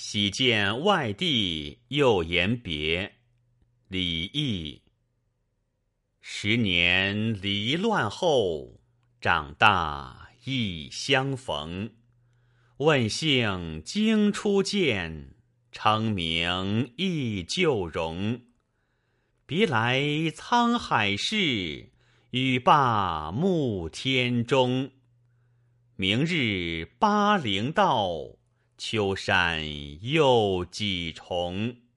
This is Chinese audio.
喜见外地，又言别。李益。十年离乱后，长大亦相逢。问姓经初见，称名忆旧容。别来沧海事，语罢暮天钟。明日巴陵道，秋山又几重。